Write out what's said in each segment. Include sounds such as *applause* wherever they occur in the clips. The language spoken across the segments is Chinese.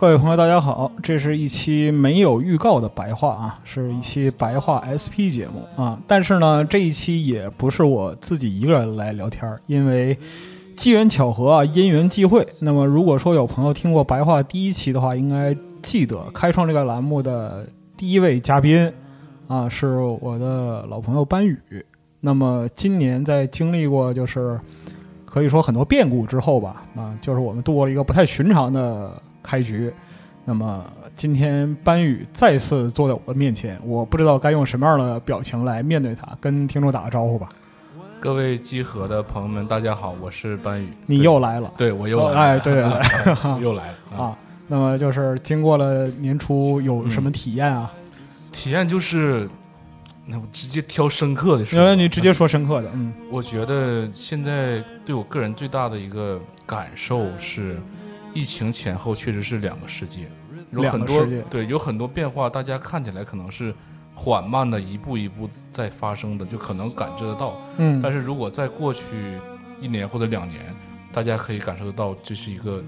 各位朋友，大家好！这是一期没有预告的白话啊，是一期白话 SP 节目啊。但是呢，这一期也不是我自己一个人来聊天，因为机缘巧合啊，因缘际会。那么，如果说有朋友听过白话第一期的话，应该记得开创这个栏目的第一位嘉宾啊，是我的老朋友班宇。那么，今年在经历过就是可以说很多变故之后吧，啊，就是我们度过了一个不太寻常的。开局，那么今天班宇再次坐在我的面前，我不知道该用什么样的表情来面对他，跟听众打个招呼吧。各位集合的朋友们，大家好，我是班宇。你又来了，对我又来了，哎，对对对，*laughs* 又来了啊。那么就是经过了年初，有什么体验啊？体验就是，那我直接挑深刻的说，你直接说深刻的。嗯，我觉得现在对我个人最大的一个感受是。疫情前后确实是两个世界，有很多对有很多变化，大家看起来可能是缓慢的一步一步在发生的，就可能感知得到。嗯，但是如果在过去一年或者两年，大家可以感受得到，这是一个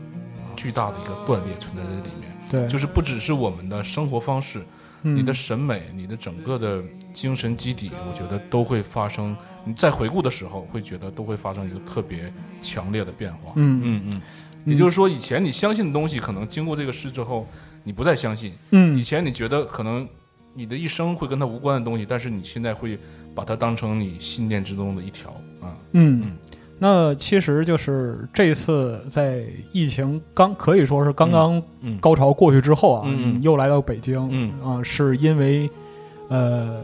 巨大的一个断裂存在在里面。对，就是不只是我们的生活方式，你的审美，你的整个的精神基底，我觉得都会发生。你在回顾的时候，会觉得都会发生一个特别强烈的变化。嗯嗯嗯。也就是说，以前你相信的东西，可能经过这个事之后，你不再相信。嗯，以前你觉得可能你的一生会跟他无关的东西，但是你现在会把它当成你信念之中的一条。啊。嗯。嗯，那其实就是这次在疫情刚可以说是刚刚高潮过去之后啊，你又来到北京，嗯。啊，是因为呃。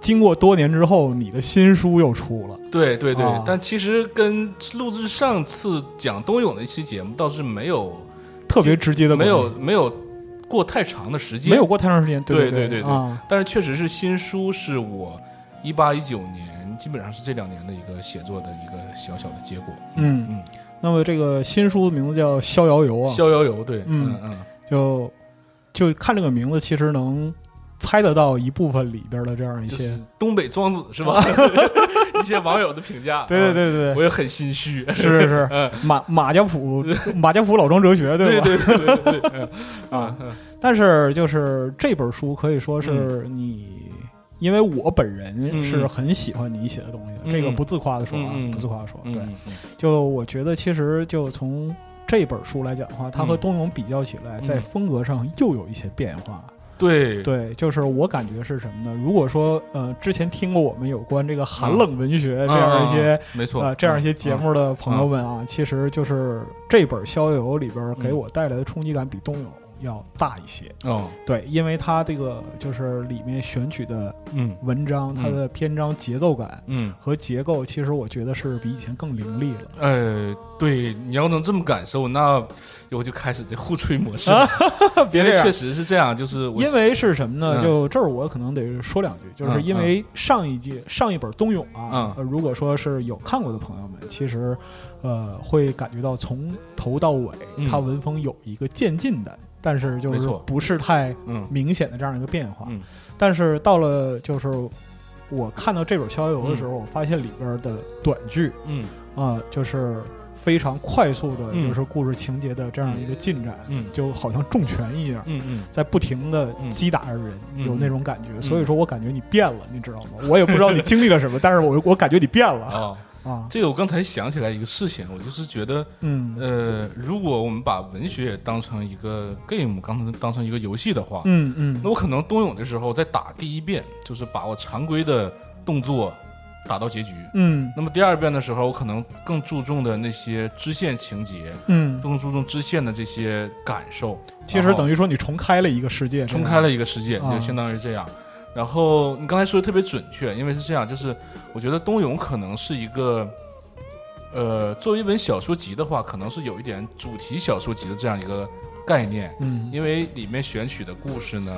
经过多年之后，你的新书又出了。对对对，但其实跟录制上次讲冬泳那期节目倒是没有特别直接的，没有没有过太长的时间，没有过太长时间。对对对对，但是确实是新书是我一八一九年，基本上是这两年的一个写作的一个小小的结果。嗯嗯，那么这个新书的名字叫《逍遥游》啊，逍遥游，对，嗯嗯，就就看这个名字，其实能。猜得到一部分里边的这样一些东北庄子是吧？*laughs* 一些网友的评价，*laughs* 对对对对，我也很心虚，是是是，*laughs* 马马家堡马家堡老庄哲学，对吧？对对对对，啊，但是就是这本书可以说是你，因为我本人是很喜欢你写的东西，这个不自夸的说啊，不自夸的说，对，就我觉得其实就从这本书来讲的话，它和东永比较起来，在风格上又有一些变化。对。对，就是我感觉是什么呢？如果说呃，之前听过我们有关这个寒冷文学这样一些没错啊这样一些节目的朋友们啊，其实就是这本《逍遥游》里边给我带来的冲击感比冬游要大一些。哦。对，因为它这个就是里面选取的嗯。文章，它的篇章节奏感嗯。和结构，其实我觉得是比以前更凌厉了。呃，对，你要能这么感受，那。我就开始这互吹模式，*laughs* 别的，确实是这样，就是因为是什么呢？就这儿我可能得说两句，就是因为上一季上一本冬泳啊，如果说是有看过的朋友们，其实呃会感觉到从头到尾，它文风有一个渐进的，但是就是不是太明显的这样一个变化。但是到了就是我看到这本《逍遥游》的时候，我发现里边的短剧，嗯。啊，就是。非常快速的，就是故事情节的这样一个进展，嗯，就好像重拳一样，嗯嗯，在不停的击打着人，有那种感觉。所以说我感觉你变了，你知道吗？我也不知道你经历了什么，*laughs* 但是我我感觉你变了。啊啊！这个我刚才想起来一个事情，我就是觉得，嗯呃，如果我们把文学当成一个 game，刚才当成一个游戏的话，嗯嗯，那我可能冬泳的时候在打第一遍，就是把我常规的动作。打到结局，嗯，那么第二遍的时候，我可能更注重的那些支线情节，嗯，更注重支线的这些感受。其实等于说你重开了一个世界，重开了一个世界，就相当于这样。然后你刚才说的特别准确，因为是这样，就是我觉得冬泳可能是一个，呃，作为一本小说集的话，可能是有一点主题小说集的这样一个概念，嗯，因为里面选取的故事呢。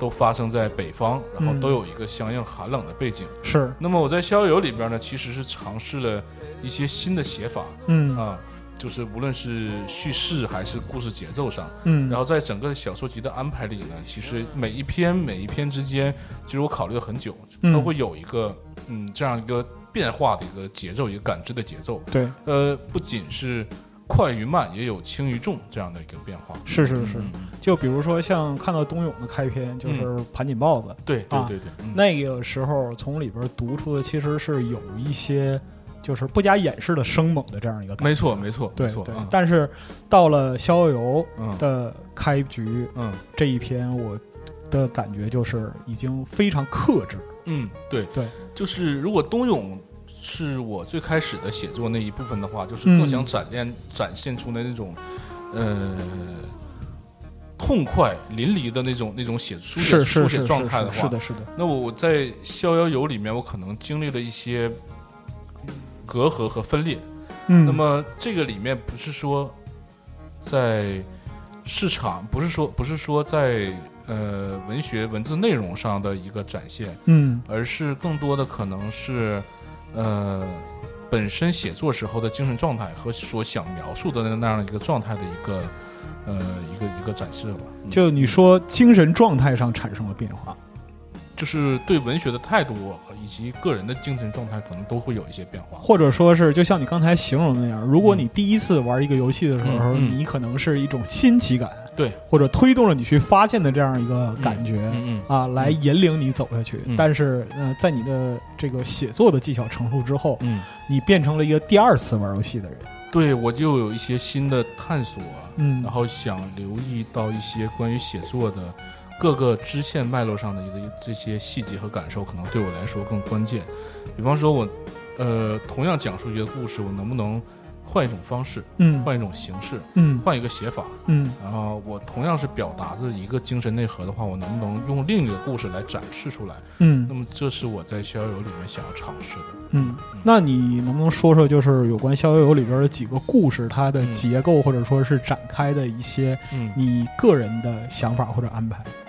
都发生在北方，然后都有一个相应寒冷的背景。是。那么我在《逍遥游》里边呢，其实是尝试了一些新的写法。嗯啊，就是无论是叙事还是故事节奏上。嗯。然后在整个小说集的安排里呢，其实每一篇每一篇之间，其实我考虑了很久，都会有一个嗯这样一个变化的一个节奏，一个感知的节奏。对。呃，不仅是。快与慢也有轻与重这样的一个变化，是是是，就比如说像看到冬泳的开篇，就是盘锦豹子，对对对对，那个时候从里边读出的其实是有一些就是不加掩饰的生猛的这样一个感觉，没错没错没错。但是到了逍遥游的开局，嗯，这一篇我的感觉就是已经非常克制，嗯，对对，就是如果冬泳。是我最开始的写作那一部分的话，就是更想展现展现出的那种，呃，痛快淋漓的那种那种写书写书写状态的话，是的，是的。那我我在《逍遥游》里面，我可能经历了一些隔阂和分裂。嗯，那么这个里面不是说在市场，不是说不是说在呃文学文字内容上的一个展现，嗯，而是更多的可能是。呃，本身写作时候的精神状态和所想描述的那样一个状态的一个呃一个一个展示吧。就你说精神状态上产生了变化。就是对文学的态度以及个人的精神状态，可能都会有一些变化。或者说是，就像你刚才形容的那样，如果你第一次玩一个游戏的时候，你可能是一种新奇感，对，或者推动了你去发现的这样一个感觉，嗯啊，来引领你走下去。但是，呃，在你的这个写作的技巧成熟之后，嗯，你变成了一个第二次玩游戏的人，对我就有一些新的探索，嗯，然后想留意到一些关于写作的。各个支线脉络上的一个这些细节和感受，可能对我来说更关键。比方说，我，呃，同样讲述一个故事，我能不能？换一种方式，嗯，换一种形式，嗯，换一个写法，嗯，然后我同样是表达着一个精神内核的话，我能不能用另一个故事来展示出来？嗯，那么这是我在《逍遥游》里面想要尝试的。嗯，那你能不能说说，就是有关《逍遥游》里边的几个故事，它的结构或者说是展开的一些，你个人的想法或者安排？嗯，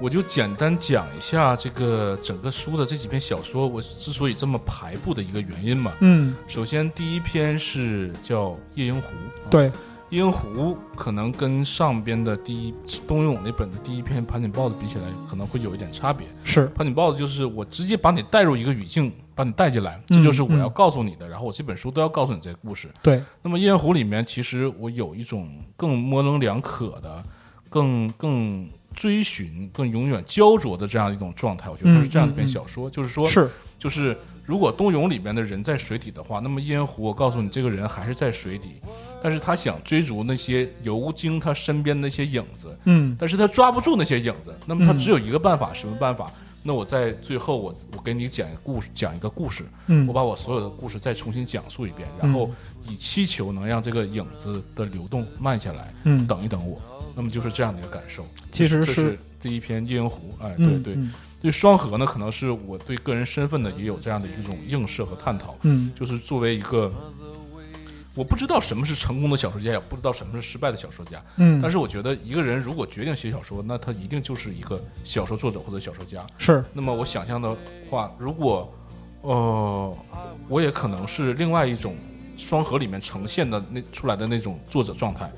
我就简单讲一下这个整个书的这几篇小说，我之所以这么排布的一个原因嘛。嗯，首先第一篇是叫《夜莺湖》，对，夜莺湖可能跟上边的第一冬泳那本的第一篇盘锦豹子比起来，可能会有一点差别。是盘锦豹子就是我直接把你带入一个语境，把你带进来，这就是我要告诉你的。然后我这本书都要告诉你这个故事。对。那么烟湖里面，其实我有一种更模棱两可的，更更追寻、更永远焦灼的这样一种状态。我觉得它是这样一篇小说，就是说，是就是。如果冬泳里面的人在水底的话，那么烟湖，我告诉你，这个人还是在水底，但是他想追逐那些游经他身边那些影子，嗯，但是他抓不住那些影子，那么他只有一个办法，什么办法？那我在最后，我我给你讲一个故事，讲一个故事，嗯，我把我所有的故事再重新讲述一遍，然后以祈求能让这个影子的流动慢下来，嗯，等一等我，那么就是这样的一个感受。其实是第一篇烟湖，哎，对对。对双核呢，可能是我对个人身份的也有这样的一种映射和探讨。嗯，就是作为一个，我不知道什么是成功的小说家，也不知道什么是失败的小说家。嗯，但是我觉得一个人如果决定写小说，那他一定就是一个小说作者或者小说家。是。那么我想象的话，如果，呃，我也可能是另外一种双核里面呈现的那出来的那种作者状态。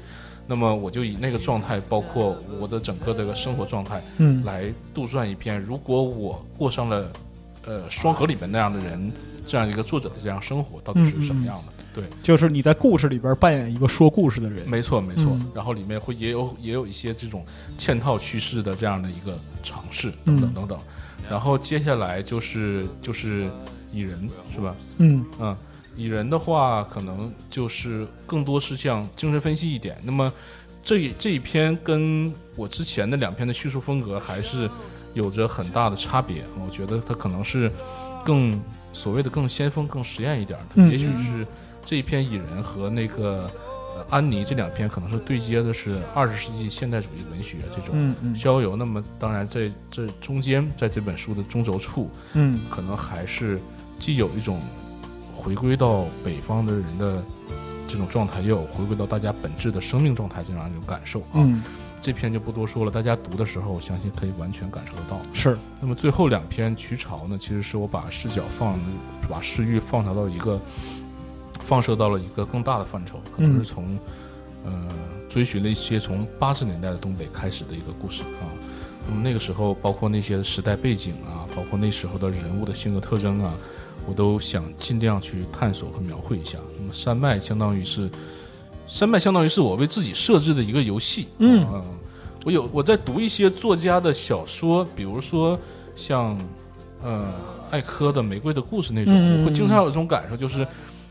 那么我就以那个状态，包括我的整个这个生活状态，嗯，来杜撰一篇。如果我过上了，呃，双河里面那样的人，这样一个作者的这样生活，到底是什么样的？对，就是你在故事里边扮演一个说故事的人。没错，没错。然后里面会也有也有一些这种嵌套叙事的这样的一个尝试，等等等等。然后接下来就是就是蚁人，是吧？嗯嗯。蚁人的话，可能就是更多是像精神分析一点。那么，这这一篇跟我之前的两篇的叙述风格还是有着很大的差别。我觉得它可能是更所谓的更先锋、更实验一点的。也许是这一篇蚁人和那个安妮这两篇可能是对接的是二十世纪现代主义文学这种逍遥。那么，当然在这中间，在这本书的中轴处，嗯，可能还是既有一种。回归到北方的人的这种状态，也有回归到大家本质的生命状态这样一种感受啊。这篇就不多说了，大家读的时候，我相信可以完全感受得到。是。那么最后两篇曲潮呢，其实是我把视角放，把视域放调到一个放射到了一个更大的范畴，可能是从呃追寻了一些从八十年代的东北开始的一个故事啊。那么那个时候，包括那些时代背景啊，包括那时候的人物的性格特征啊。我都想尽量去探索和描绘一下。那么山脉相当于是，山脉相当于是我为自己设置的一个游戏。嗯，我有我在读一些作家的小说，比如说像呃艾科的《玫瑰的故事》那种，我会经常有一种感受，就是。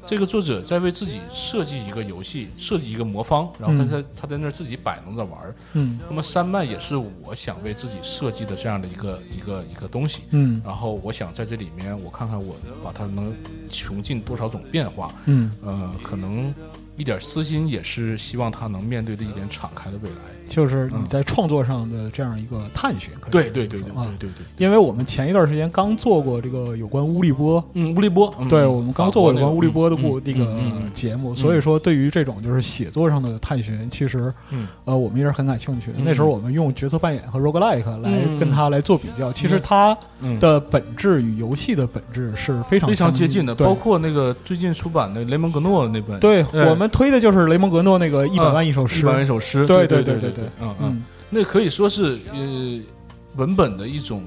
这个作者在为自己设计一个游戏，设计一个魔方，然后他在他在那儿自己摆弄着玩儿。嗯，那么山脉也是我想为自己设计的这样的一个一个一个东西。嗯，然后我想在这里面，我看看我把它能穷尽多少种变化。嗯，呃，可能一点私心也是希望他能面对的一点敞开的未来。就是你在创作上的这样一个探寻，对对对对对对对。因为我们前一段时间刚做过这个有关乌力波，嗯，乌力波，对我们刚做过有关乌力波的故那个节目，所以说对于这种就是写作上的探寻，其实呃我们也是很感兴趣。那时候我们用角色扮演和 roguelike 来跟他来做比较，其实它的本质与游戏的本质是非常非常接近的，包括那个最近出版的雷蒙格诺那本，对。我们推的就是雷蒙格诺那个一百万一首诗，一百万一首诗，对对对对。对，嗯嗯，那可以说是呃文本的一种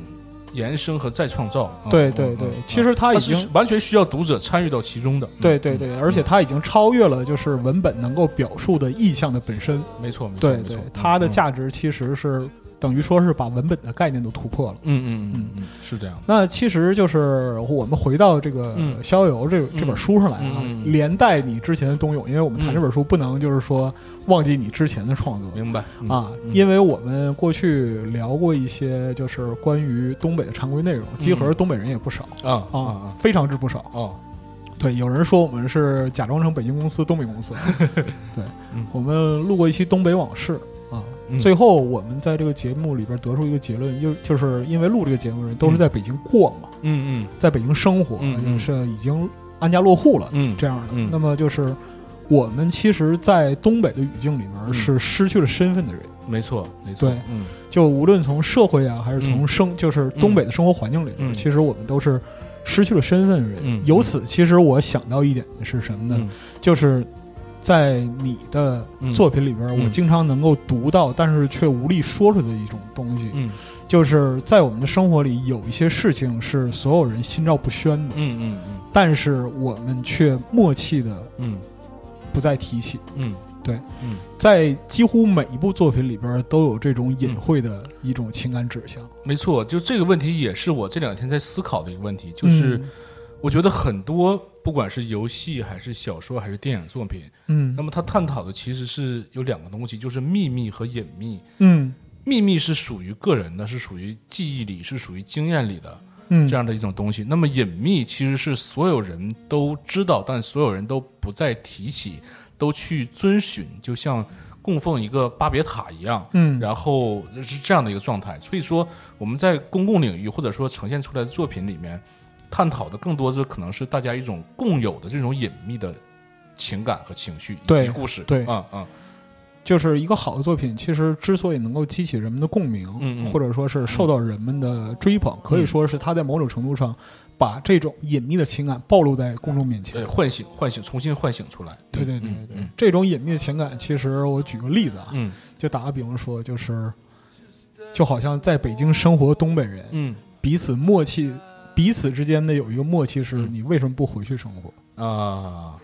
延伸和再创造。对对对，其实它已经完全需要读者参与到其中的。对对对，而且它已经超越了就是文本能够表述的意象的本身。没错，对对，它的价值其实是。等于说是把文本的概念都突破了。嗯嗯嗯嗯，是这样。那其实就是我们回到这个《逍遥游》这这本书上来啊，连带你之前的冬泳，因为我们谈这本书不能就是说忘记你之前的创作。明白啊，因为我们过去聊过一些就是关于东北的常规内容，集合东北人也不少啊啊，非常之不少啊。对，有人说我们是假装成北京公司、东北公司。*laughs* 对，我们录过一期东北往事。最后，我们在这个节目里边得出一个结论，就就是因为录这个节目的人都是在北京过嘛，嗯嗯，在北京生活，嗯是已经安家落户了，嗯，这样的。那么就是我们其实，在东北的语境里面是失去了身份的人，没错，没错，对，嗯，就无论从社会啊，还是从生，就是东北的生活环境里面，其实我们都是失去了身份的人。由此，其实我想到一点是什么呢？就是。在你的作品里边，我经常能够读到，但是却无力说出的一种东西，嗯，就是在我们的生活里有一些事情是所有人心照不宣的，嗯嗯嗯，但是我们却默契的，嗯，不再提起，嗯，对，嗯，在几乎每一部作品里边都有这种隐晦的一种情感指向，没错，就这个问题也是我这两天在思考的一个问题，就是我觉得很多。不管是游戏还是小说还是电影作品，嗯，那么它探讨的其实是有两个东西，就是秘密和隐秘。嗯，秘密是属于个人的，是属于记忆里，是属于经验里的，嗯，这样的一种东西。那么隐秘其实是所有人都知道，但所有人都不再提起，都去遵循，就像供奉一个巴别塔一样，嗯，然后是这样的一个状态。所以说，我们在公共领域或者说呈现出来的作品里面。探讨的更多是可能是大家一种共有的这种隐秘的情感和情绪以及故事，对，啊啊，就是一个好的作品，其实之所以能够激起人们的共鸣，嗯或者说是受到人们的追捧，可以说是他在某种程度上把这种隐秘的情感暴露在公众面前，对，唤醒、唤醒、重新唤醒出来。对对对对，这种隐秘的情感，其实我举个例子啊，嗯，就打个比方说，就是就好像在北京生活东北人，嗯，彼此默契。彼此之间的有一个默契，是你为什么不回去生活啊？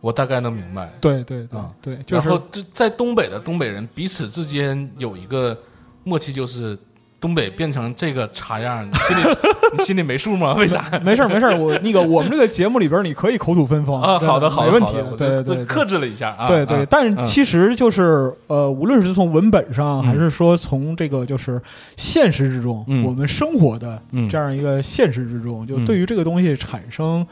我大概能明白。对对对对，然后在东北的东北人彼此之间有一个默契，就是。东北变成这个茶样，你心里 *laughs* 你心里没数吗？为啥？没事儿没事儿，我那个我们这个节目里边你可以口吐芬芳。啊，好的好的，没问题，对对，克制了一下啊，对对，但是其实就是呃，无论是从文本上，还是说从这个就是现实之中，我们生活的这样一个现实之中，就对于这个东西产生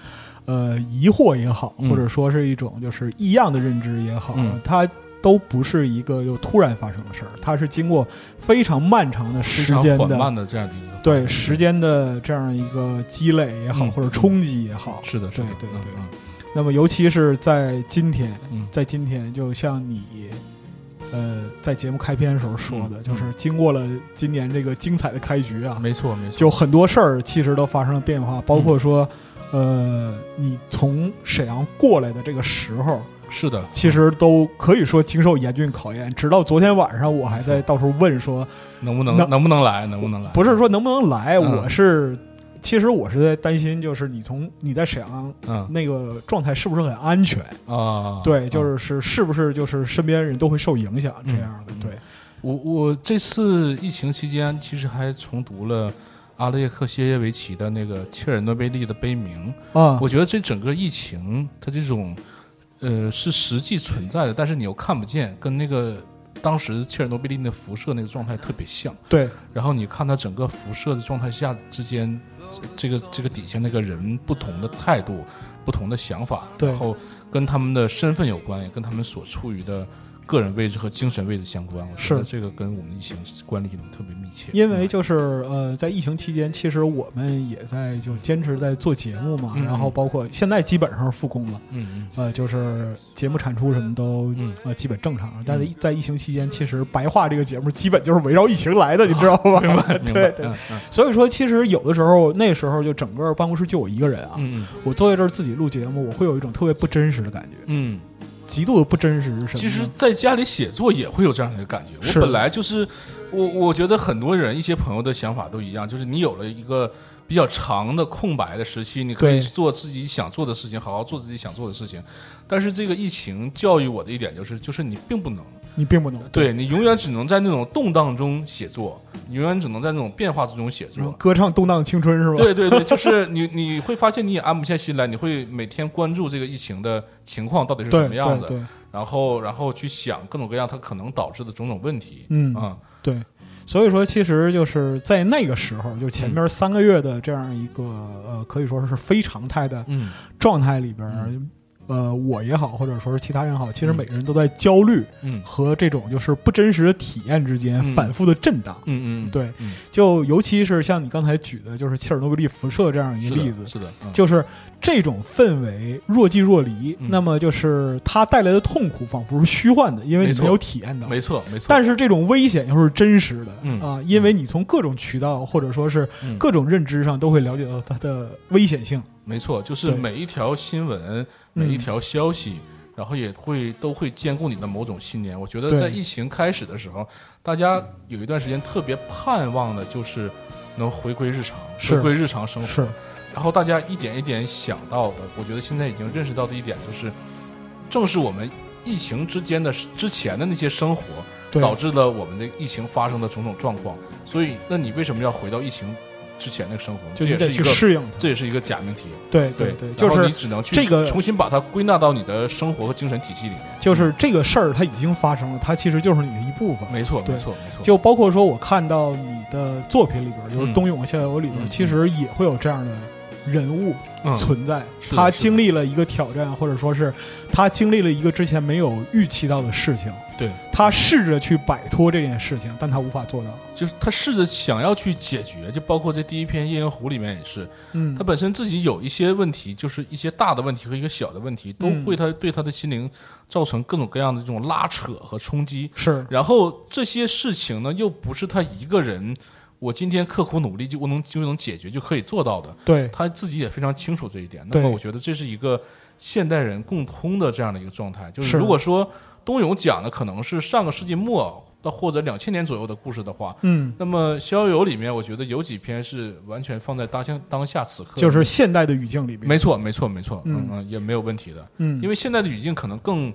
呃疑惑也好，或者说是一种就是异样的认知也好，它。都不是一个又突然发生的事儿，它是经过非常漫长的时间的、缓慢的这样的一个对时间的这样一个积累也好，或者冲击也好，是的，是的，对对对。那么，尤其是在今天，在今天，就像你呃在节目开篇的时候说的，就是经过了今年这个精彩的开局啊，没错没错，就很多事儿其实都发生了变化，包括说呃你从沈阳过来的这个时候。是的，其实都可以说经受严峻考验。直到昨天晚上，我还在到处问说，能不能能不能来，能不能来？不是说能不能来，我是其实我是在担心，就是你从你在沈阳那个状态是不是很安全啊？对，就是是是不是就是身边人都会受影响这样的？对，我我这次疫情期间其实还重读了阿列克谢耶维奇的那个切尔诺贝利的悲鸣啊。我觉得这整个疫情它这种。呃，是实际存在的，但是你又看不见，跟那个当时切尔诺贝利那辐射那个状态特别像。对，然后你看它整个辐射的状态下之间，这个这个底下那个人不同的态度、不同的想法，然后跟他们的身份有关，也跟他们所处于的。个人位置和精神位置相关，我觉得这个跟我们疫情关联特别密切。因为就是呃，在疫情期间，其实我们也在就坚持在做节目嘛，然后包括现在基本上复工了，嗯嗯，呃，就是节目产出什么都呃基本正常。但是在疫情期间，其实白话这个节目基本就是围绕疫情来的，你知道吧？*laughs* 明白，*laughs* 对对。所以说，其实有的时候那时候就整个办公室就我一个人啊，我坐在这儿自己录节目，我会有一种特别不真实的感觉，嗯。极度的不真实是什么？其实，在家里写作也会有这样的感觉。我本来就是，我我觉得很多人一些朋友的想法都一样，就是你有了一个比较长的空白的时期，你可以做自己想做的事情，好好做自己想做的事情。但是这个疫情教育我的一点就是，就是你并不能。你并不能，对你永远只能在那种动荡中写作，你永远只能在那种变化之中写作，歌唱动荡青春是吧？对对对，*laughs* 就是你你会发现你也安不下心来，你会每天关注这个疫情的情况到底是什么样子，然后然后去想各种各样它可能导致的种种问题。嗯啊，对，所以说其实就是在那个时候，就前面三个月的这样一个呃，可以说是非常态的状态里边。呃，我也好，或者说是其他人好，其实每个人都在焦虑，嗯，和这种就是不真实的体验之间反复的震荡，嗯嗯，对，就尤其是像你刚才举的，就是切尔诺贝利辐射这样一个例子，是的，就是这种氛围若即若离，那么就是它带来的痛苦仿佛是虚幻的，因为你没有体验到，没错没错，但是这种危险又是真实的，啊，因为你从各种渠道或者说是各种认知上都会了解到它的危险性。没错，就是每一条新闻，每一条消息，然后也会都会兼顾你的某种信念。我觉得在疫情开始的时候，大家有一段时间特别盼望的就是能回归日常，回归日常生活。然后大家一点一点想到的，我觉得现在已经认识到的一点就是，正是我们疫情之间的之前的那些生活，导致了我们的疫情发生的种种状况。所以，那你为什么要回到疫情？之前那个生活，就也是一个适应，这也是一个假命题。对对对，就是你只能去这个重新把它归纳到你的生活和精神体系里面。就是这个事儿，它已经发生了，它其实就是你的一部分。没错，没错，没错。就包括说，我看到你的作品里边，就是《冬泳逍遥》里边，其实也会有这样的。人物存在，他经历了一个挑战，或者说是他经历了一个之前没有预期到的事情。对他试着去摆脱这件事情，但他无法做到。就是他试着想要去解决，就包括在第一篇《夜莺湖》里面也是，嗯，他本身自己有一些问题，就是一些大的问题和一个小的问题，都会他对他的心灵造成各种各样的这种拉扯和冲击。是，然后这些事情呢，又不是他一个人。我今天刻苦努力就我能就能解决就可以做到的，对他自己也非常清楚这一点。那么我觉得这是一个现代人共通的这样的一个状态。就是如果说东勇讲的可能是上个世纪末到或者两千年左右的故事的话，嗯，那么《逍遥游》里面我觉得有几篇是完全放在当下当下此刻，就是现代的语境里面。没错，没错，没错，嗯嗯，也没有问题的。嗯，因为现代的语境可能更。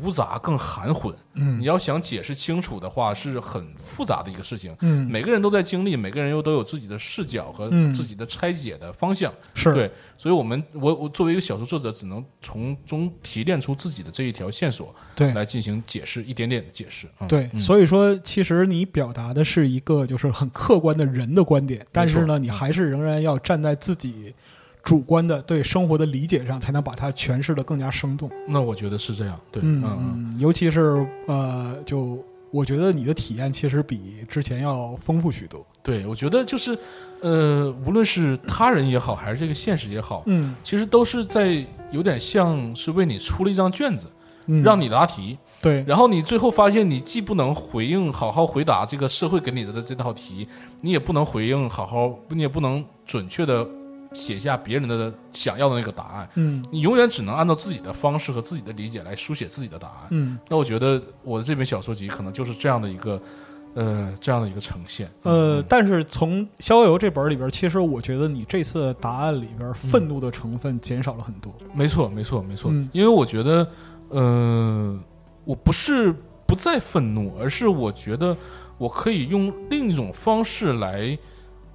无杂更含混，嗯，你要想解释清楚的话，是很复杂的一个事情，嗯，每个人都在经历，每个人又都有自己的视角和自己的拆解的方向，是。对，所以我们我我作为一个小说作者，只能从中提炼出自己的这一条线索，对，来进行解释，一点点的解释，对，所以说其实你表达的是一个就是很客观的人的观点，但是呢，你还是仍然要站在自己。主观的对生活的理解上，才能把它诠释的更加生动。那我觉得是这样，对，嗯嗯，尤其是呃，就我觉得你的体验其实比之前要丰富许多。对，我觉得就是，呃，无论是他人也好，还是这个现实也好，嗯，其实都是在有点像是为你出了一张卷子，嗯，让你答题，对，然后你最后发现你既不能回应好好回答这个社会给你的的这套题，你也不能回应好好，你也不能准确的。写下别人的想要的那个答案，嗯，你永远只能按照自己的方式和自己的理解来书写自己的答案，嗯，那我觉得我的这本小说集可能就是这样的一个，呃，这样的一个呈现，呃，但是从《逍遥游》这本里边，其实我觉得你这次答案里边愤怒的成分减少了很多，没错，没错，没错，因为我觉得，呃，我不是不再愤怒，而是我觉得我可以用另一种方式来。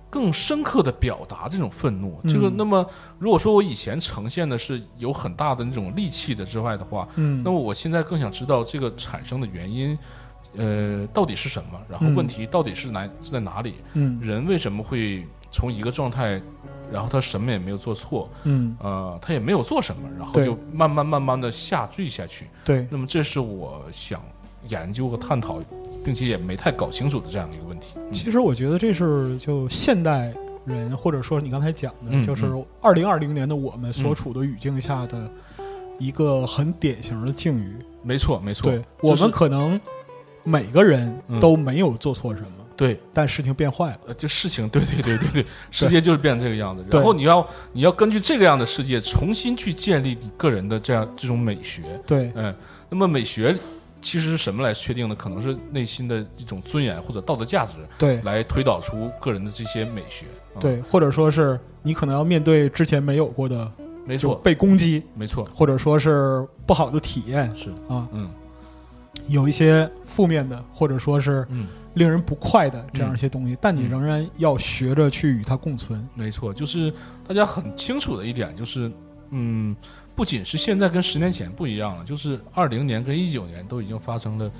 更深刻的表达这种愤怒，这个那么如果说我以前呈现的是有很大的那种戾气的之外的话，嗯，那么我现在更想知道这个产生的原因，呃，到底是什么？然后问题到底是哪是在哪里？嗯，人为什么会从一个状态，然后他什么也没有做错，嗯，呃，他也没有做什么，然后就慢慢慢慢的下坠下去。对，那么这是我想研究和探讨。并且也没太搞清楚的这样的一个问题。其实我觉得这是就现代人，或者说你刚才讲的，就是二零二零年的我们所处的语境下的一个很典型的境遇。没错，没错。对我们可能每个人都没有做错什么，对，但事情变坏了。呃，就事情，对对对对对，*laughs* 世界就是变成这个样子。然后你要你要根据这个样的世界重新去建立你个人的这样这种美学。对，嗯，那么美学。其实是什么来确定的？可能是内心的一种尊严或者道德价值，对，来推导出个人的这些美学，对，或者说是你可能要面对之前没有过的，没错，被攻击，没错，或者说是不好的体验，是啊，嗯，有一些负面的，或者说是嗯。令人不快的这样一些东西，但你仍然要学着去与它共存。没错，就是大家很清楚的一点就是，嗯。不仅是现在跟十年前不一样了，就是二零年跟一九年都已经发生了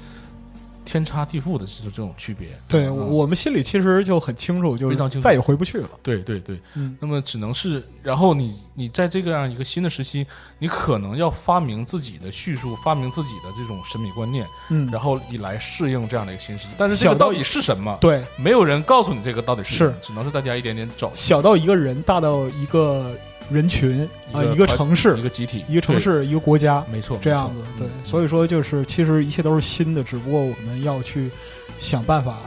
天差地负的这种这种区别。对，我们心里其实就很清楚，就非常清楚再也回不去了。对对对，嗯。那么只能是，然后你你在这个样一个新的时期，你可能要发明自己的叙述，发明自己的这种审美观念，嗯，然后以来适应这样的一个新时期。但是这个到底是什么？对，没有人告诉你这个到底是什么，只能是大家一点点找。小到一个人，大到一个。人群啊，一个城市，一个集体，一个城市，一个国家，没错，这样子，对，所以说就是其实一切都是新的，只不过我们要去想办法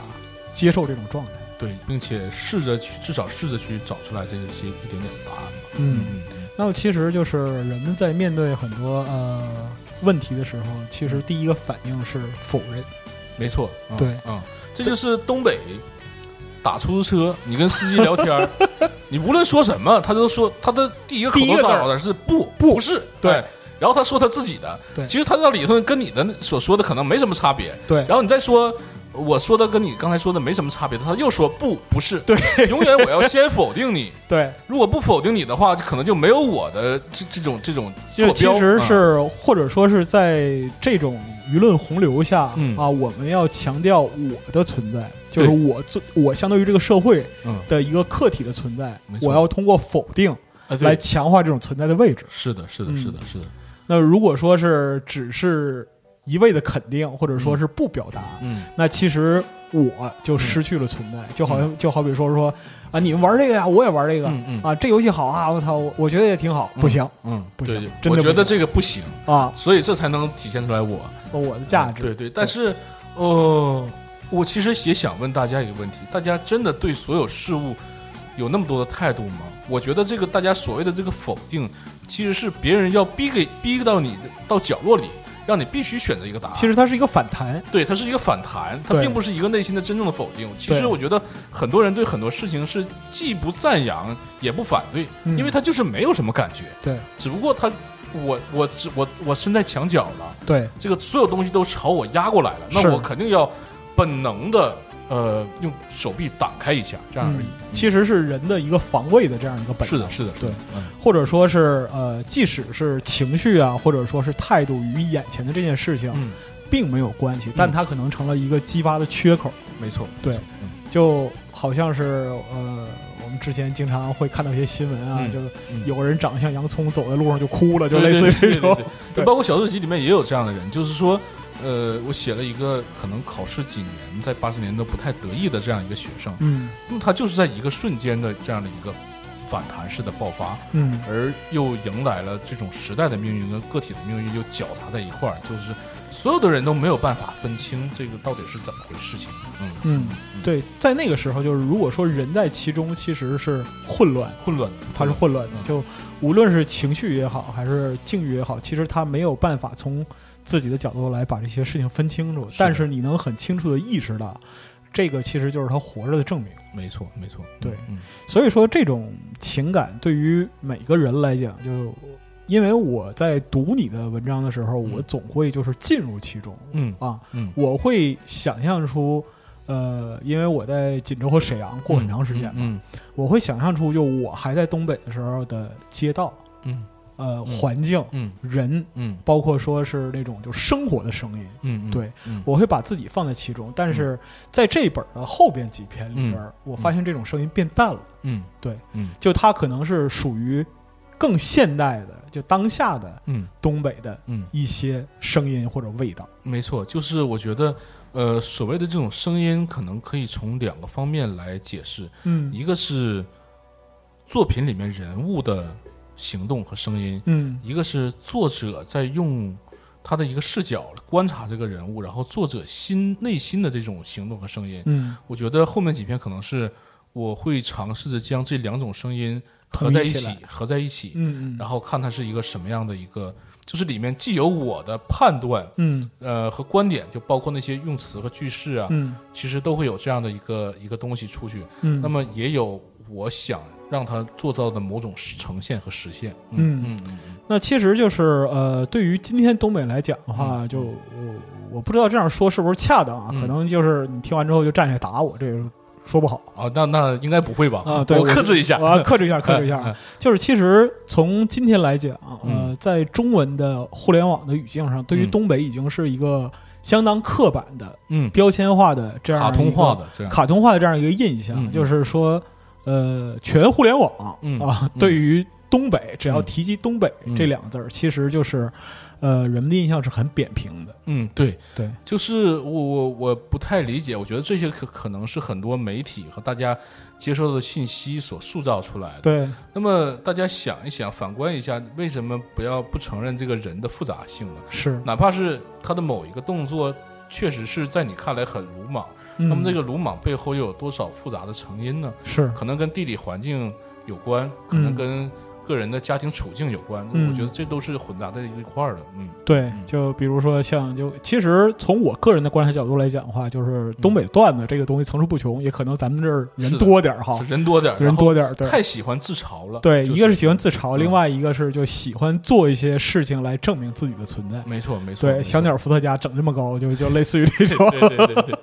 接受这种状态，对，并且试着去至少试着去找出来这些一点点的答案吧。嗯，那么其实就是人们在面对很多呃问题的时候，其实第一个反应是否认。没错，对，嗯，这就是东北打出租车，你跟司机聊天，*laughs* 你无论说什么，他都说他的第一个口头骚扰的是不不是对，然后他说他自己的，对，其实他这里头跟你的所说的可能没什么差别，对，然后你再说。我说的跟你刚才说的没什么差别，他又说不，不是，对，永远我要先否定你，*laughs* 对，如果不否定你的话，可能就没有我的这这种这种就其实是或者说是在这种舆论洪流下啊，我们要强调我的存在，就是我做我相当于这个社会的一个客体的存在，我要通过否定来强化这种存在的位置。是的，是的，是的，是的。那如果说是只是。一味的肯定，或者说是不表达，嗯，那其实我就失去了存在，就好像就好比说说啊，你们玩这个呀，我也玩这个，嗯啊，这游戏好啊，我操，我觉得也挺好，不行，嗯，不行，我觉得这个不行。啊，所以这才能体现出来我。我的价值，对对，但是，呃，我其实也想问大家一个问题：大家真的对所有事物有那么多的态度吗？我觉得这个大家所谓的这个否定，其实是别人要逼给逼到你的到角落里。让你必须选择一个答案。其实它是一个反弹，对，它是一个反弹，它并不是一个内心的真正的否定。其实我觉得很多人对很多事情是既不赞扬也不反对，因为他就是没有什么感觉。对，只不过他，我我我我身在墙角了，对，这个所有东西都朝我压过来了，那我肯定要本能的。呃，用手臂挡开一下，这样而已。其实是人的一个防卫的这样一个本能。是的，是的，对。或者说是呃，即使是情绪啊，或者说是态度与眼前的这件事情，并没有关系，但它可能成了一个激发的缺口。没错，对。就好像是呃，我们之前经常会看到一些新闻啊，就是有个人长得像洋葱，走在路上就哭了，就类似于这种。对，包括小说集里面也有这样的人，就是说。呃，我写了一个可能考试几年，在八十年都不太得意的这样一个学生，嗯，那么他就是在一个瞬间的这样的一个反弹式的爆发，嗯，而又迎来了这种时代的命运跟个体的命运又搅杂在一块儿，就是所有的人都没有办法分清这个到底是怎么回事情，嗯嗯，对，在那个时候，就是如果说人在其中其实是混乱，混乱的，他是混乱的，就无论是情绪也好，还是境遇也好，其实他没有办法从。自己的角度来把这些事情分清楚，但是你能很清楚的意识到，这个其实就是他活着的证明。没错，没错，对。所以说，这种情感对于每个人来讲，就因为我在读你的文章的时候，我总会就是进入其中，嗯啊，嗯，我会想象出，呃，因为我在锦州和沈阳过很长时间嘛，我会想象出就我还在东北的时候的街道，嗯。呃，环境，嗯，人，嗯，包括说是那种就生活的声音，嗯，对，我会把自己放在其中。但是在这本的后边几篇里边，我发现这种声音变淡了，嗯，对，嗯，就它可能是属于更现代的，就当下的，嗯，东北的，嗯，一些声音或者味道。没错，就是我觉得，呃，所谓的这种声音，可能可以从两个方面来解释，嗯，一个是作品里面人物的。行动和声音，嗯，一个是作者在用他的一个视角观察这个人物，然后作者心内心的这种行动和声音，嗯，我觉得后面几篇可能是我会尝试着将这两种声音合在一起，合在一起，然后看它是一个什么样的一个，就是里面既有我的判断，嗯，呃和观点，就包括那些用词和句式啊，嗯，其实都会有这样的一个一个东西出去，嗯，那么也有我想。让他做到的某种呈现和实现。嗯嗯嗯，那其实就是呃，对于今天东北来讲的话，就我我不知道这样说是不是恰当啊？可能就是你听完之后就站起来打我，这个说不好啊。那那应该不会吧？啊，对我克制一下，我要克制一下，*laughs* 克制一下。就是其实从今天来讲，呃，在中文的互联网的语境上，对于东北已经是一个相当刻板的、嗯标签化的这样卡通化的、这样卡通化的这样一个印象，就是说。呃，全互联网啊，对于东北，只要提及东北这两个字儿，其实就是，呃，人们的印象是很扁平的。嗯，对对，就是我我我不太理解，我觉得这些可可能是很多媒体和大家接收到的信息所塑造出来的。对，那么大家想一想，反观一下，为什么不要不承认这个人的复杂性呢？是，哪怕是他的某一个动作，确实是在你看来很鲁莽。那么这个鲁莽背后又有多少复杂的成因呢？是可能跟地理环境有关，可能跟个人的家庭处境有关，我觉得这都是混杂在一块儿的。嗯，对，就比如说像就其实从我个人的观察角度来讲的话，就是东北段子这个东西层出不穷，也可能咱们这儿人多点儿哈，人多点儿，人多点儿，太喜欢自嘲了。对，一个是喜欢自嘲，另外一个是就喜欢做一些事情来证明自己的存在。没错，没错。对，小鸟伏特加整这么高，就就类似于 *laughs* 这种。对对对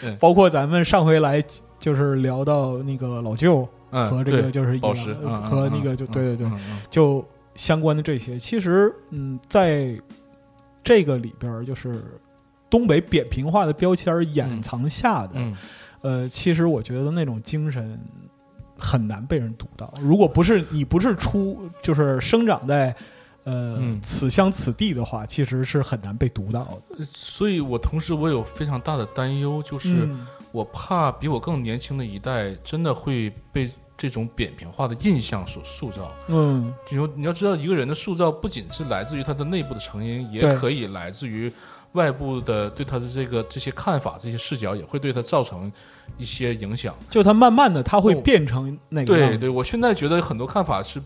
对。包括咱们上回来就是聊到那个老舅。和这个就是宝石和那个就对对对，就相关的这些，其实嗯，在这个里边就是东北扁平化的标签掩藏下的，呃，其实我觉得那种精神很难被人读到。如果不是你不是出就是生长在呃此乡此地的话，其实是很难被读到的。所以我同时我有非常大的担忧，就是我怕比我更年轻的一代真的会被。这种扁平化的印象所塑造，嗯，就说你要知道，一个人的塑造不仅是来自于他的内部的成因，也可以来自于外部的对他的这个这些看法、这些视角，也会对他造成一些影响。就他慢慢的，他会变成那个。对对，我现在觉得很多看法是，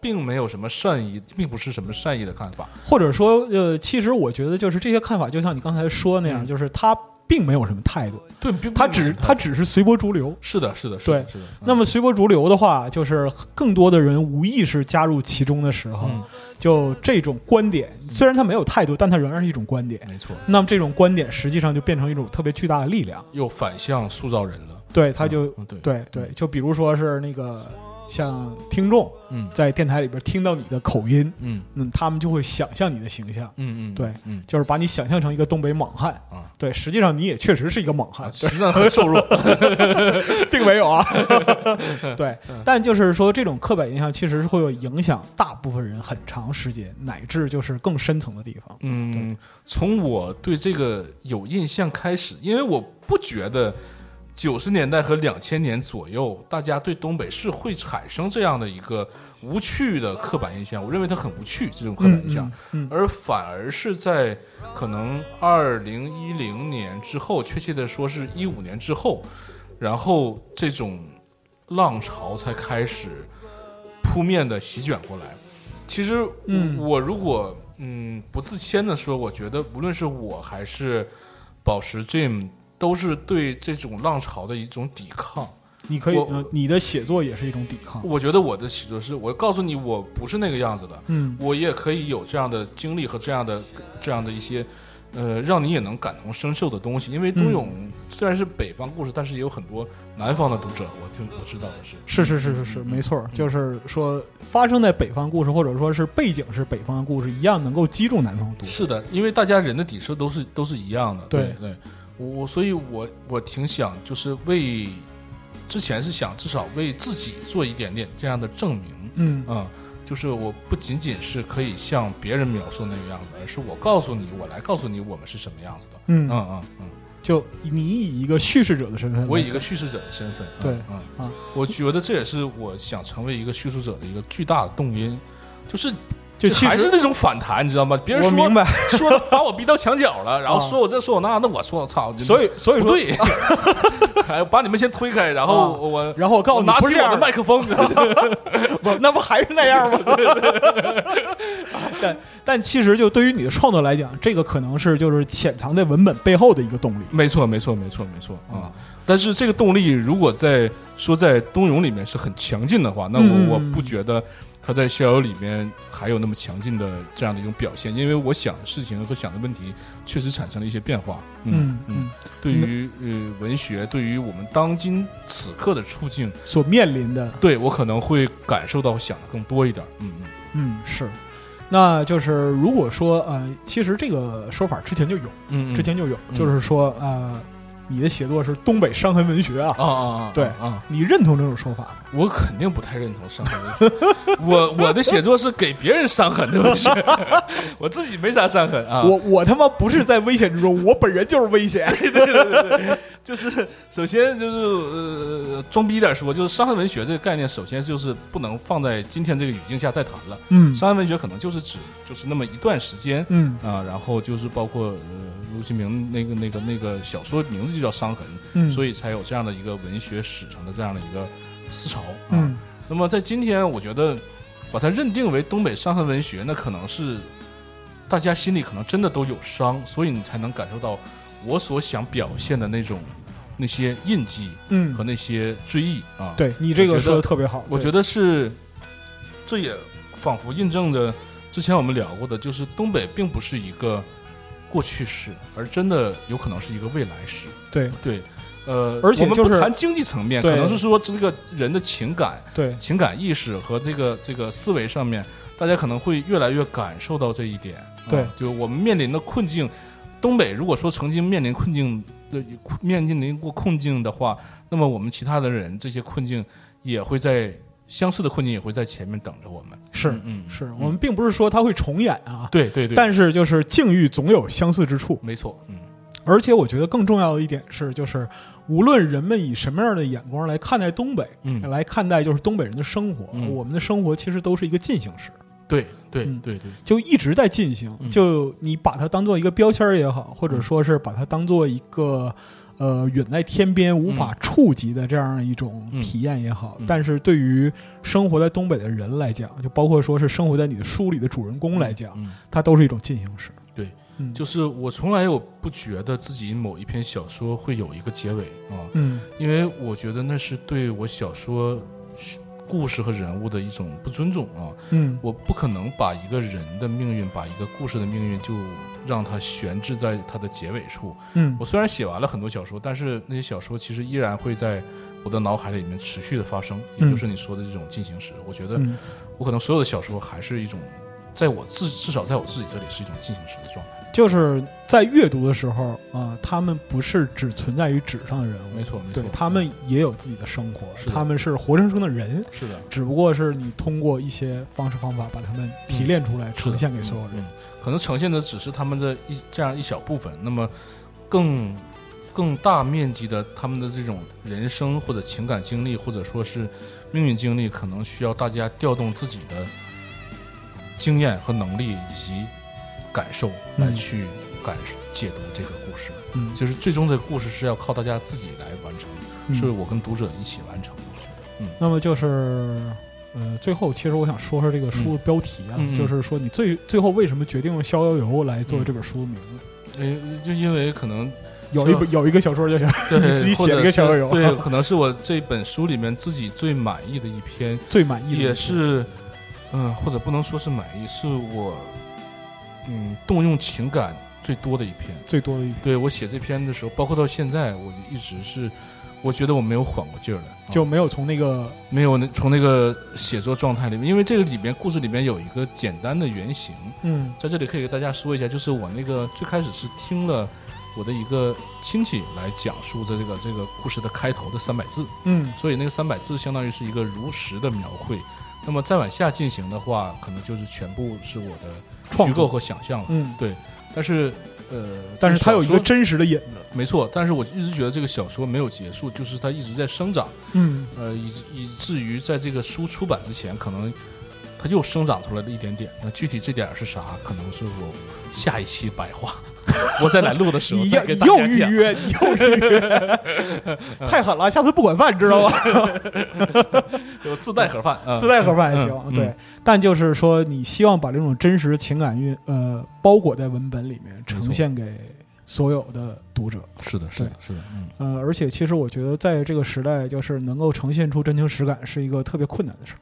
并没有什么善意，并不是什么善意的看法，或者说，呃，其实我觉得就是这些看法，就像你刚才说那样，就是他。并没有什么态度，对，他只他只是随波逐流。是的，是的，是的，是的。那么随波逐流的话，就是更多的人无意识加入其中的时候，就这种观点，虽然他没有态度，但他仍然是一种观点。没错。那么这种观点实际上就变成一种特别巨大的力量，又反向塑造人了。对，他就对对，就比如说是那个。像听众嗯在电台里边听到你的口音，嗯，嗯，他们就会想象你的形象，嗯嗯，对，嗯，就是把你想象成一个东北莽汉。啊，对，实际上你也确实是一个莽汉，实际上很瘦弱，*laughs* 并没有啊，*laughs* 对，但就是说这种刻板印象其实是会有影响大部分人很长时间，乃至就是更深层的地方。嗯，从我对这个有印象开始，因为我不觉得。九十年代和两千年左右，大家对东北是会产生这样的一个无趣的刻板印象。我认为它很无趣，这种刻板印象，而反而是在可能二零一零年之后，确切的说是一五年之后，然后这种浪潮才开始扑面的席卷过来。其实，我如果嗯不自谦的说，我觉得无论是我还是宝石 Jim。都是对这种浪潮的一种抵抗。你可以，你的写作也是一种抵抗。我觉得我的写作是，我告诉你，我不是那个样子的。嗯，我也可以有这样的经历和这样的这样的一些，呃，让你也能感同身受的东西。因为冬泳虽然是北方故事，但是也有很多南方的读者。我听我知道的是，是是是是是，没错，就是说发生在北方故事，或者说是背景是北方的故事，一样能够击中南方读者。是的，因为大家人的底色都是都是一样的。对对。我所以，我我挺想，就是为之前是想至少为自己做一点点这样的证明，嗯。啊，就是我不仅仅是可以像别人描述那个样子，而是我告诉你，我来告诉你我们是什么样子的，嗯。嗯嗯嗯，就你以一个叙事者的身份，我以一个叙事者的身份，对，嗯啊，我觉得这也是我想成为一个叙述者的一个巨大的动因，就是。就还是那种反弹，你知道吗？别人说说 *laughs* 把我逼到墙角了，然后说我这说我那，那我说我操，所以所以说对，*laughs* 还把你们先推开，然后我然后我告诉你，拿起我的麦克风，*laughs* 不，那不还是那样吗？但但其实就对于你的创作来讲，这个可能是就是潜藏在文本背后的一个动力。没错，没错，没错，没错啊！但是这个动力如果在说在冬泳里面是很强劲的话，那我我不觉得。他在《逍遥》里面还有那么强劲的这样的一种表现，因为我想的事情和想的问题确实产生了一些变化。嗯嗯，对于呃文学，对于我们当今此刻的处境所面临的，对我可能会感受到想的更多一点。嗯嗯嗯，是。那就是如果说呃，其实这个说法之前就有，嗯，之前就有，就是说呃。你的写作是东北伤痕文学啊！啊啊！对啊，你认同这种说法吗？我肯定不太认同伤痕文学。*laughs* 我我的写作是给别人伤痕的文学，*laughs* 我自己没啥伤痕啊。我我他妈不是在危险之中，我本人就是危险。*laughs* 对对对对，就是首先就是呃装逼一点说，就是伤痕文学这个概念，首先就是不能放在今天这个语境下再谈了。嗯，伤痕文学可能就是指就是那么一段时间，嗯啊，然后就是包括呃。卢新明那个那个那个小说名字就叫《伤痕》，所以才有这样的一个文学史上的这样的一个思潮啊。那么在今天，我觉得，把它认定为东北伤痕文学，那可能是大家心里可能真的都有伤，所以你才能感受到我所想表现的那种那些印记，嗯，和那些追忆啊。对你这个说的特别好，我觉得是，这也仿佛印证着之前我们聊过的，就是东北并不是一个过去式，而真的有可能是一个未来式。对对。呃，而且就是谈经济层面，可能是说这个人的情感、对情感意识和这个这个思维上面，大家可能会越来越感受到这一点。对，就我们面临的困境，东北如果说曾经面临困境的面临过困境的话，那么我们其他的人这些困境也会在相似的困境也会在前面等着我们。是，嗯，是我们并不是说它会重演啊，对对对，但是就是境遇总有相似之处。没错，嗯。而且我觉得更重要的一点是，就是无论人们以什么样的眼光来看待东北，嗯，来看待就是东北人的生活，我们的生活其实都是一个进行时。对对对对，就一直在进行。就你把它当做一个标签也好，或者说是把它当做一个呃远在天边无法触及的这样一种体验也好，但是对于生活在东北的人来讲，就包括说是生活在你的书里的主人公来讲，它都是一种进行时。对。就是我从来我不觉得自己某一篇小说会有一个结尾啊，嗯，因为我觉得那是对我小说故事和人物的一种不尊重啊，嗯，我不可能把一个人的命运，把一个故事的命运就让它悬置在它的结尾处，嗯，我虽然写完了很多小说，但是那些小说其实依然会在我的脑海里面持续的发生，也就是你说的这种进行时，我觉得我可能所有的小说还是一种，在我自至少在我自己这里是一种进行时的状态。就是在阅读的时候啊，他们不是只存在于纸上的人物，没错，没错，他们也有自己的生活，他们是活生生的人，是的，只不过是你通过一些方式方法把他们提炼出来，呈现给所有人，可能呈现的只是他们的一这样一小部分，那么更更大面积的他们的这种人生或者情感经历，或者说是命运经历，可能需要大家调动自己的经验和能力以及。感受来去感解读这个故事，嗯，就是最终的故事是要靠大家自己来完成，是我跟读者一起完成的。我觉得，嗯，那么就是，呃，最后其实我想说说这个书的标题啊，就是说你最最后为什么决定用《逍遥游》来做这本书的名字？呃，就因为可能有一本有一个小说就行 *laughs* 你自己写了一个《逍遥游》，对，可能是我这本书里面自己最满意的一篇，*laughs* 最满意的也是，嗯，或者不能说是满意，是我。嗯，动用情感最多的一篇，最多的一篇。对我写这篇的时候，包括到现在，我一直是，我觉得我没有缓过劲儿来，就没有从那个没有那从那个写作状态里面，因为这个里面故事里面有一个简单的原型。嗯，在这里可以给大家说一下，就是我那个最开始是听了我的一个亲戚来讲述的这个这个故事的开头的三百字。嗯，所以那个三百字相当于是一个如实的描绘。那么再往下进行的话，可能就是全部是我的。虚构和想象了，嗯，对，但是，呃，但是它有一个真实的影子，没错。但是我一直觉得这个小说没有结束，就是它一直在生长，嗯，呃，以以至于在这个书出版之前，可能它又生长出来了一点点。那具体这点是啥？可能是我下一期白话。*laughs* 我在来录的时候，再给大家讲。又预约，*laughs* 又预约，太狠了！下次不管饭，知道吗？有自带盒饭，自带盒饭也行。对，但就是说，你希望把这种真实情感运呃包裹在文本里面，呈现给所有的读者。是的，是的，是的。嗯，呃，而且其实我觉得，在这个时代，就是能够呈现出真情实感，是一个特别困难的事儿。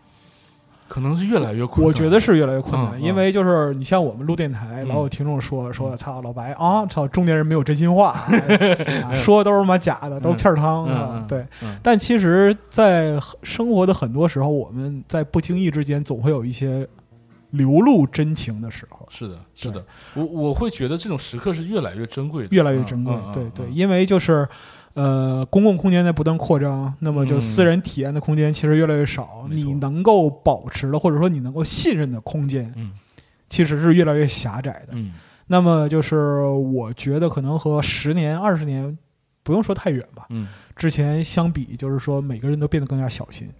可能是越来越困难，我觉得是越来越困难，因为就是你像我们录电台，老有听众说说，操老白啊，操中年人没有真心话，*laughs* 说的都是妈假的，都是片儿汤啊，对。但其实，在生活的很多时候，我们在不经意之间，总会有一些流露真情的时候。是的，是的，我我会觉得这种时刻是越来越珍贵，越来越珍贵。对对，因为就是。呃，公共空间在不断扩张，那么就私人体验的空间其实越来越少。你能够保持的，或者说你能够信任的空间，嗯，其实是越来越狭窄的。嗯，那么就是我觉得可能和十年、二十年，不用说太远吧，嗯，之前相比，就是说每个人都变得更加小心。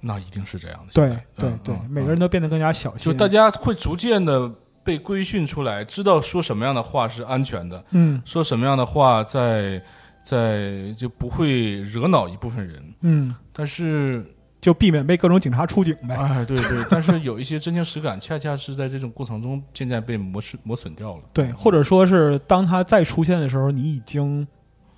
那一定是这样的。对对对，每个人都变得更加小心。就大家会逐渐的被规训出来，知道说什么样的话是安全的，嗯，说什么样的话在。在就不会惹恼一部分人，嗯，但是就避免被各种警察出警呗。哎，对对，但是有一些真情实感，恰恰是在这种过程中渐渐被磨损磨损掉了。对，或者说是当他再出现的时候，你已经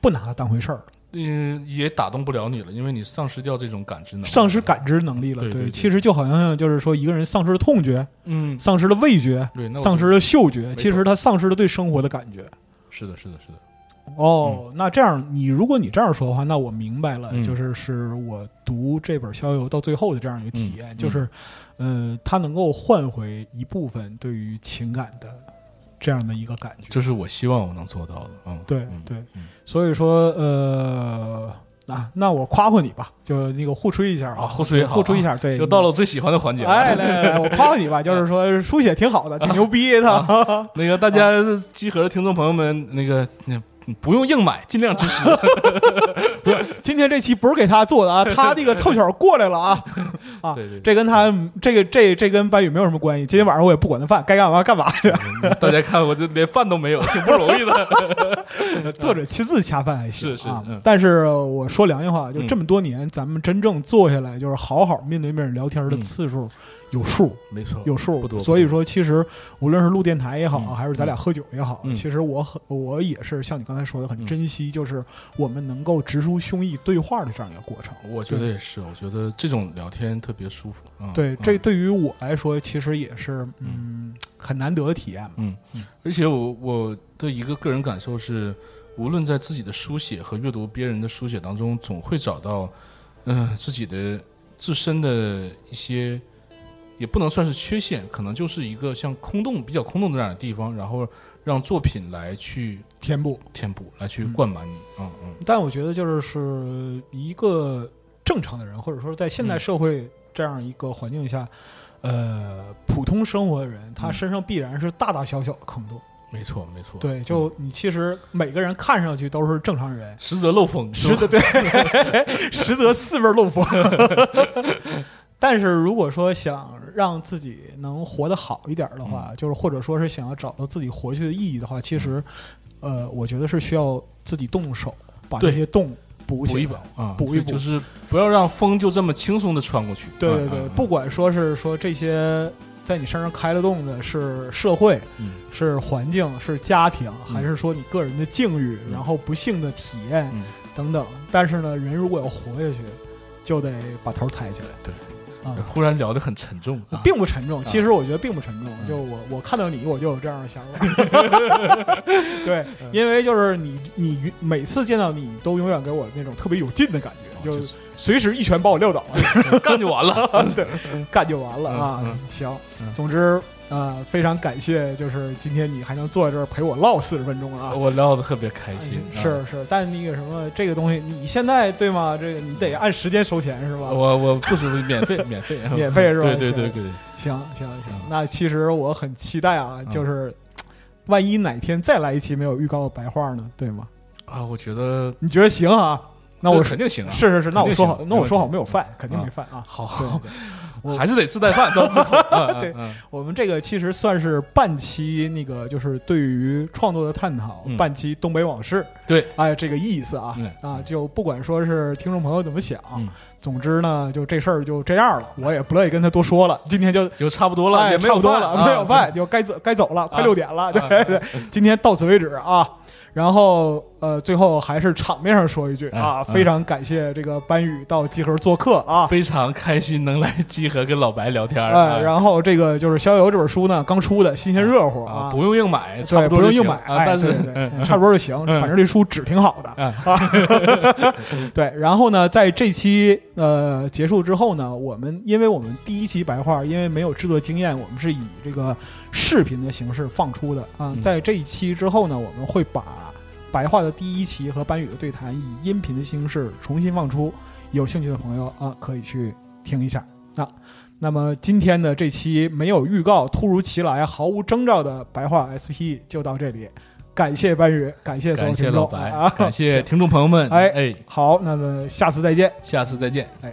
不拿他当回事儿了。嗯，也打动不了你了，因为你丧失掉这种感知能力，丧失感知能力了。对对，其实就好像就是说，一个人丧失了痛觉，嗯，丧失了味觉，对，丧失了嗅觉，其实他丧失了对生活的感觉。是的，是的，是的。哦，那这样，你如果你这样说的话，那我明白了，就是是我读这本《逍遥游》到最后的这样一个体验，就是，呃，它能够换回一部分对于情感的这样的一个感觉，这是我希望我能做到的。嗯，对对，所以说，呃，那那我夸夸你吧，就那个互吹一下啊，互吹互吹一下，对，又到了我最喜欢的环节。哎，来来来，我夸夸你吧，*laughs* 就是说书写挺好的，挺牛逼的。那个大家集合的听众朋友们，那个那。不用硬买，尽量支持。*laughs* 不是，今天这期不是给他做的啊，*laughs* 他那个凑巧过来了啊 *laughs* 啊！对对，这跟他这个这这跟白宇没有什么关系。今天晚上我也不管他饭，该干嘛干嘛去。大家看，我这连饭都没有，挺不容易的。*laughs* 作者亲自恰饭还行是是，但是我说良心话，就这么多年，咱们真正坐下来就是好好面对面聊天的次数。有数，没错，有数，不多。所以说，其实无论是录电台也好，还是咱俩喝酒也好，其实我很，我也是像你刚才说的，很珍惜，就是我们能够直抒胸臆对话的这样一个过程。我觉得也是，我觉得这种聊天特别舒服。对，这对于我来说，其实也是，嗯，很难得的体验。嗯，而且我我的一个个人感受是，无论在自己的书写和阅读别人的书写当中，总会找到，嗯，自己的自身的一些。也不能算是缺陷，可能就是一个像空洞、比较空洞的这样的地方，然后让作品来去填补、填补，来去灌满你。嗯嗯。但我觉得，就是是一个正常的人，或者说在现代社会这样一个环境下，呃，普通生活的人，他身上必然是大大小小的坑洞。没错，没错。对，就你其实每个人看上去都是正常人，实则漏风，实则对，实则 *laughs* 四面漏风。*laughs* 但是如果说想让自己能活得好一点的话，就是或者说是想要找到自己活下去的意义的话，其实，呃，我觉得是需要自己动手把这些洞补补一补啊，补一补，就是不要让风就这么轻松的穿过去。对对对，不管说是说这些在你身上开了洞的是社会，是环境，是家庭，还是说你个人的境遇，然后不幸的体验等等。但是呢，人如果要活下去，就得把头抬起来。对。啊，忽然聊得很沉重，并不沉重。其实我觉得并不沉重。就我我看到你，我就有这样的想法。*laughs* 对，因为就是你你每次见到你，都永远给我那种特别有劲的感觉，就随时一拳把我撂倒，*laughs* *laughs* 干就完了。对，干就完了啊！行，总之。啊，非常感谢，就是今天你还能坐在这儿陪我唠四十分钟啊！我唠的特别开心。是是，但那个什么，这个东西你现在对吗？这个你得按时间收钱是吧？我我不是免费，免费，*laughs* 免费是吧？对对对对，行行行，那其实我很期待啊，就是万一哪天再来一期没有预告的白话呢，对吗？啊，我觉得你觉得行啊？那我肯定行啊！是是是，那我说好，那我说好没有饭，肯定没饭啊！好好。还是得吃带饭，到最后。对，我们这个其实算是半期那个，就是对于创作的探讨，半期东北往事。对，哎，这个意思啊。啊，就不管说是听众朋友怎么想，总之呢，就这事儿就这样了，我也不乐意跟他多说了。今天就 *laughs* 就差不多了，也差不多了，没有饭 *laughs* 就该走该走了，快六点了。对对，今天到此为止啊。然后，呃，最后还是场面上说一句啊，非常感谢这个班宇到集合做客啊，非常开心能来集合跟老白聊天啊。然后这个就是《逍遥》这本书呢，刚出的新鲜热乎啊，不用硬买，对，不用硬买，但是差不多就行，反正这书纸挺好的啊。*laughs* 对，然后呢，在这期呃结束之后呢，我们因为我们第一期白话因为没有制作经验，我们是以这个视频的形式放出的啊。在这一期之后呢，我们会把白话的第一期和班宇的对谈以音频的形式重新放出，有兴趣的朋友啊，可以去听一下啊。那么今天的这期没有预告、突如其来、毫无征兆的白话 SP 就到这里，感谢白宇，感谢所有听众，感 *laughs* 谢。听众朋友们，哎哎，好，那么下次再见，下次再见，哎。